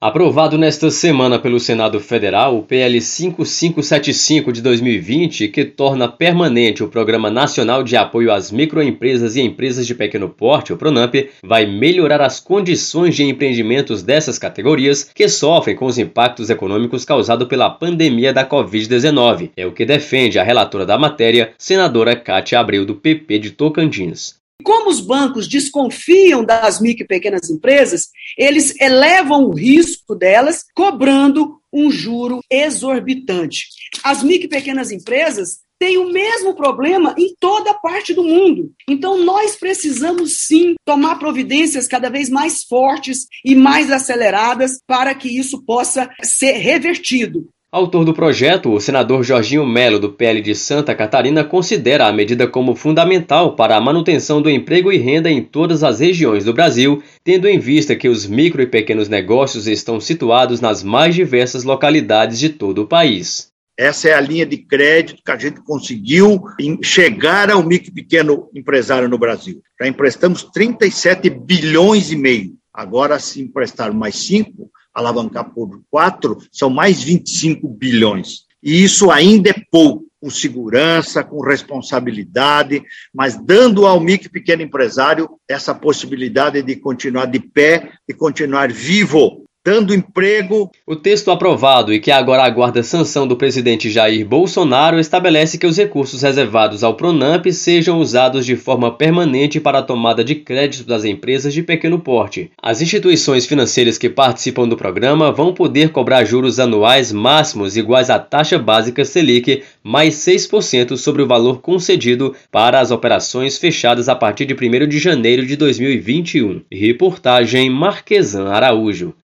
Aprovado nesta semana pelo Senado Federal, o PL 5575 de 2020, que torna permanente o Programa Nacional de Apoio às Microempresas e Empresas de Pequeno Porte, o PRONAMP, vai melhorar as condições de empreendimentos dessas categorias que sofrem com os impactos econômicos causados pela pandemia da Covid-19. É o que defende a relatora da matéria, senadora Cátia Abreu, do PP de Tocantins. Como os bancos desconfiam das micro e pequenas empresas, eles elevam o risco delas, cobrando um juro exorbitante. As micro e pequenas empresas têm o mesmo problema em toda parte do mundo. Então, nós precisamos sim tomar providências cada vez mais fortes e mais aceleradas para que isso possa ser revertido. Autor do projeto, o senador Jorginho Melo, do PL de Santa Catarina, considera a medida como fundamental para a manutenção do emprego e renda em todas as regiões do Brasil, tendo em vista que os micro e pequenos negócios estão situados nas mais diversas localidades de todo o país. Essa é a linha de crédito que a gente conseguiu chegar ao micro e pequeno empresário no Brasil. Já emprestamos 37 bilhões e meio. Agora, se emprestar mais 5, alavancar por 4, são mais 25 bilhões. E isso ainda é pouco, com segurança, com responsabilidade, mas dando ao micro pequeno empresário essa possibilidade de continuar de pé e continuar vivo dando emprego. O texto aprovado e que agora aguarda sanção do presidente Jair Bolsonaro estabelece que os recursos reservados ao Pronamp sejam usados de forma permanente para a tomada de crédito das empresas de pequeno porte. As instituições financeiras que participam do programa vão poder cobrar juros anuais máximos iguais à taxa básica Selic mais 6% sobre o valor concedido para as operações fechadas a partir de 1 de janeiro de 2021. Reportagem Marquesan Araújo.